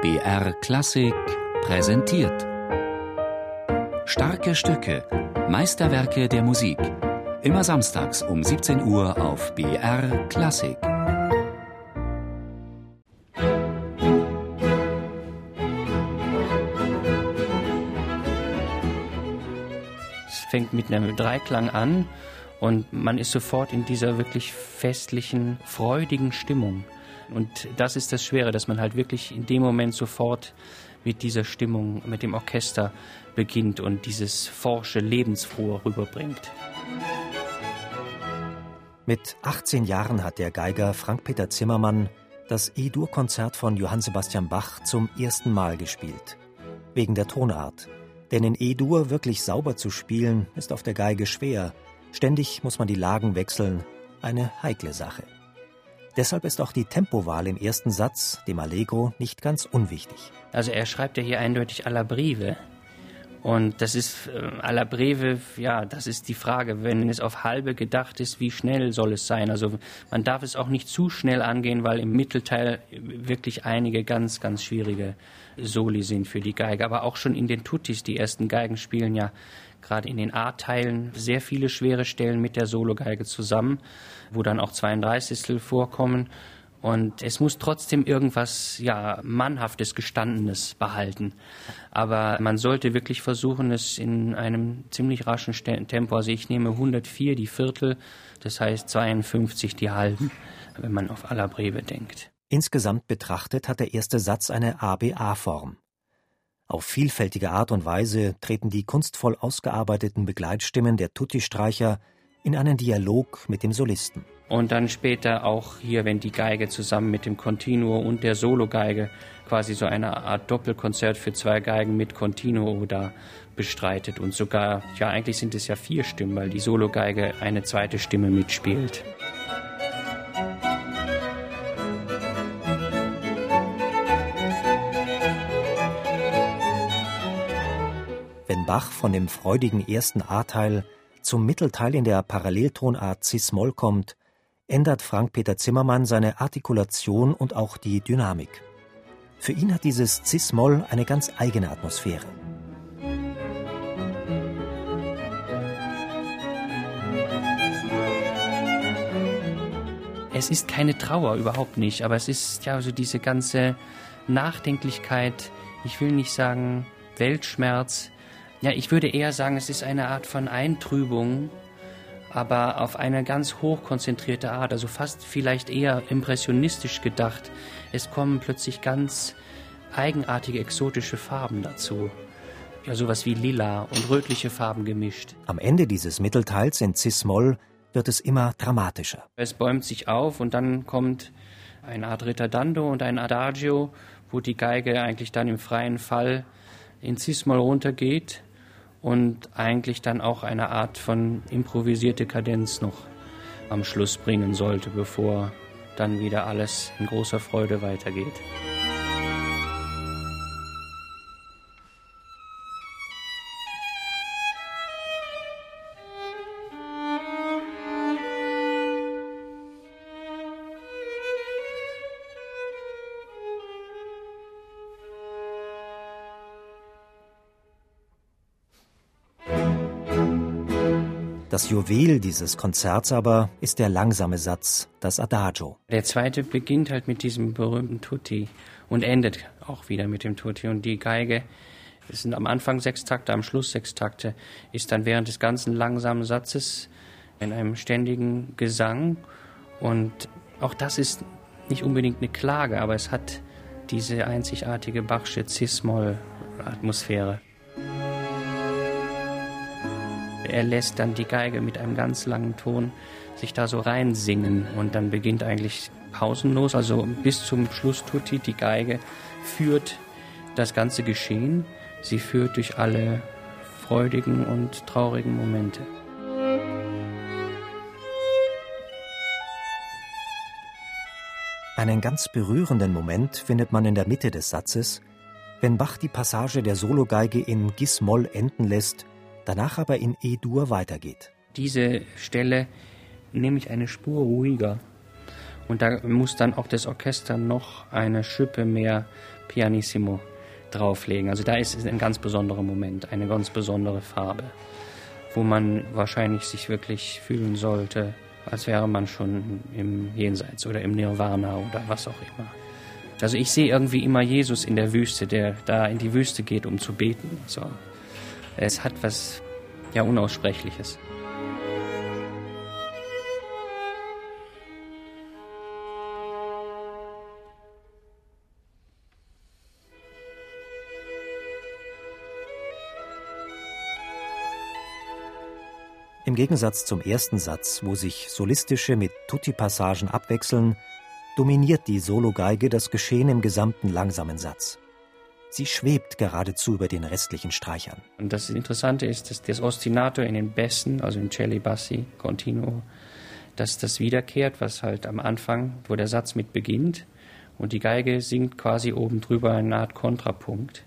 BR Klassik präsentiert. Starke Stücke, Meisterwerke der Musik. Immer samstags um 17 Uhr auf BR Klassik. Es fängt mit einem Dreiklang an und man ist sofort in dieser wirklich festlichen, freudigen Stimmung. Und das ist das Schwere, dass man halt wirklich in dem Moment sofort mit dieser Stimmung, mit dem Orchester beginnt und dieses forsche, lebensfrohe rüberbringt. Mit 18 Jahren hat der Geiger Frank-Peter Zimmermann das E-Dur-Konzert von Johann Sebastian Bach zum ersten Mal gespielt. Wegen der Tonart. Denn in E-Dur wirklich sauber zu spielen, ist auf der Geige schwer. Ständig muss man die Lagen wechseln. Eine heikle Sache. Deshalb ist auch die Tempowahl im ersten Satz, dem Allegro, nicht ganz unwichtig. Also er schreibt ja hier eindeutig alla breve. Und das ist äh, alla breve, ja, das ist die Frage. Wenn es auf halbe gedacht ist, wie schnell soll es sein? Also man darf es auch nicht zu schnell angehen, weil im Mittelteil wirklich einige ganz, ganz schwierige Soli sind für die Geige. Aber auch schon in den Tutis, die ersten Geigen spielen ja gerade in den A-Teilen sehr viele schwere Stellen mit der Sologeige zusammen, wo dann auch 32 vorkommen. Und es muss trotzdem irgendwas, ja, Mannhaftes, Gestandenes behalten. Aber man sollte wirklich versuchen, es in einem ziemlich raschen Tempo, also ich nehme 104 die Viertel, das heißt 52 die Halben, wenn man auf aller Breve denkt. Insgesamt betrachtet hat der erste Satz eine ABA-Form. Auf vielfältige Art und Weise treten die kunstvoll ausgearbeiteten Begleitstimmen der Tutti-Streicher in einen Dialog mit dem Solisten. Und dann später auch hier, wenn die Geige zusammen mit dem Continuo und der Sologeige quasi so eine Art Doppelkonzert für zwei Geigen mit Continuo da bestreitet. Und sogar, ja, eigentlich sind es ja vier Stimmen, weil die Sologeige eine zweite Stimme mitspielt. Bach von dem freudigen ersten A-Teil zum Mittelteil in der Paralleltonart Cis-Moll kommt, ändert Frank-Peter Zimmermann seine Artikulation und auch die Dynamik. Für ihn hat dieses Cis-Moll eine ganz eigene Atmosphäre. Es ist keine Trauer, überhaupt nicht, aber es ist ja so diese ganze Nachdenklichkeit, ich will nicht sagen Weltschmerz, ja, ich würde eher sagen, es ist eine Art von Eintrübung, aber auf eine ganz hochkonzentrierte Art, also fast vielleicht eher impressionistisch gedacht. Es kommen plötzlich ganz eigenartige, exotische Farben dazu. Ja, sowas wie lila und rötliche Farben gemischt. Am Ende dieses Mittelteils in Cis-Moll wird es immer dramatischer. Es bäumt sich auf und dann kommt eine Art Ritardando und ein Adagio, wo die Geige eigentlich dann im freien Fall in Cis-Moll runtergeht und eigentlich dann auch eine Art von improvisierte Kadenz noch am Schluss bringen sollte, bevor dann wieder alles in großer Freude weitergeht. Das Juwel dieses Konzerts aber ist der langsame Satz, das Adagio. Der zweite beginnt halt mit diesem berühmten Tutti und endet auch wieder mit dem Tutti. Und die Geige, es sind am Anfang sechs Takte, am Schluss sechs Takte, ist dann während des ganzen langsamen Satzes in einem ständigen Gesang. Und auch das ist nicht unbedingt eine Klage, aber es hat diese einzigartige Bachsche Cis-Moll-Atmosphäre. Er lässt dann die Geige mit einem ganz langen Ton sich da so reinsingen und dann beginnt eigentlich pausenlos, also bis zum Schluss Tutti, die Geige führt das ganze Geschehen. Sie führt durch alle freudigen und traurigen Momente. Einen ganz berührenden Moment findet man in der Mitte des Satzes, wenn Bach die Passage der Sologeige in Gis-Moll enden lässt danach aber in E-Dur weitergeht. Diese Stelle nehme ich eine Spur ruhiger Und da muss dann auch das Orchester noch eine Schippe mehr Pianissimo drauflegen. Also da ist ein ganz besonderer Moment, eine ganz besondere Farbe, wo man wahrscheinlich sich wirklich fühlen sollte, als wäre man schon im Jenseits oder im Nirvana oder was auch immer. Also ich sehe irgendwie immer Jesus in der Wüste, der da in die Wüste geht, um zu beten. So. Es hat was ja unaussprechliches. Im Gegensatz zum ersten Satz, wo sich solistische mit Tutti-Passagen abwechseln, dominiert die Sologeige das Geschehen im gesamten langsamen Satz. Sie schwebt geradezu über den restlichen Streichern. Und das Interessante ist, dass das Ostinato in den Bässen, also in Celli Bassi, Continuo, dass das wiederkehrt, was halt am Anfang, wo der Satz mit beginnt. Und die Geige singt quasi oben drüber eine Art Kontrapunkt.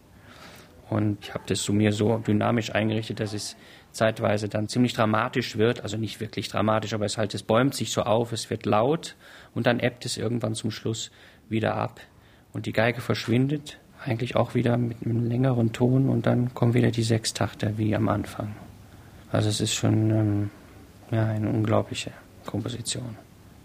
Und ich habe das zu mir so dynamisch eingerichtet, dass es zeitweise dann ziemlich dramatisch wird, also nicht wirklich dramatisch, aber es halt, es bäumt sich so auf, es wird laut und dann ebbt es irgendwann zum Schluss wieder ab. Und die Geige verschwindet eigentlich auch wieder mit einem längeren Ton und dann kommen wieder die Sechstachter wie am Anfang. Also es ist schon ähm, ja, eine unglaubliche Komposition.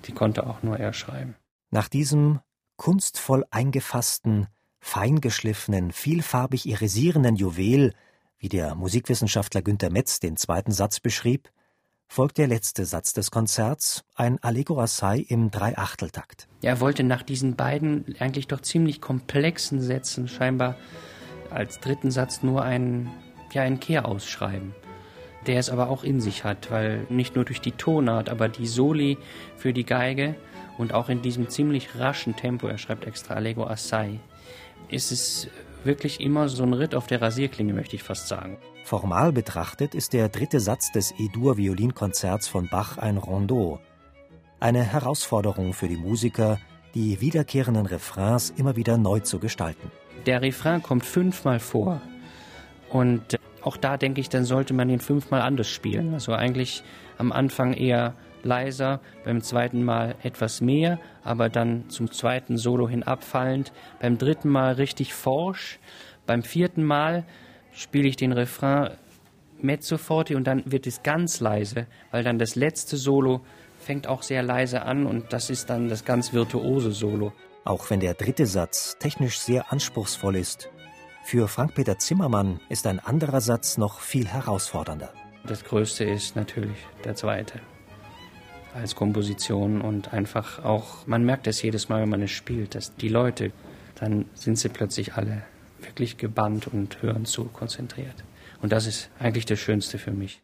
Die konnte auch nur er schreiben. Nach diesem kunstvoll eingefassten, feingeschliffenen, vielfarbig irisierenden Juwel wie der Musikwissenschaftler Günter Metz den zweiten Satz beschrieb, folgt der letzte Satz des Konzerts, ein Allegro assai im Dreiachteltakt. Er wollte nach diesen beiden eigentlich doch ziemlich komplexen Sätzen scheinbar als dritten Satz nur einen, ja, einen Kehr ausschreiben, der es aber auch in sich hat, weil nicht nur durch die Tonart, aber die Soli für die Geige und auch in diesem ziemlich raschen Tempo, er schreibt extra Allegro assai, ist es wirklich immer so ein Ritt auf der Rasierklinge, möchte ich fast sagen. Formal betrachtet ist der dritte Satz des E-Dur-Violinkonzerts von Bach ein Rondeau. Eine Herausforderung für die Musiker, die wiederkehrenden Refrains immer wieder neu zu gestalten. Der Refrain kommt fünfmal vor. Und auch da denke ich, dann sollte man ihn fünfmal anders spielen. Also eigentlich am Anfang eher leiser, beim zweiten Mal etwas mehr, aber dann zum zweiten Solo hin abfallend, beim dritten Mal richtig forsch, beim vierten Mal spiele ich den Refrain mezzo forte und dann wird es ganz leise, weil dann das letzte Solo fängt auch sehr leise an und das ist dann das ganz virtuose Solo. Auch wenn der dritte Satz technisch sehr anspruchsvoll ist, für Frank-Peter Zimmermann ist ein anderer Satz noch viel herausfordernder. Das Größte ist natürlich der zweite als Komposition und einfach auch, man merkt es jedes Mal, wenn man es spielt, dass die Leute, dann sind sie plötzlich alle wirklich gebannt und hören zu, konzentriert. Und das ist eigentlich das Schönste für mich.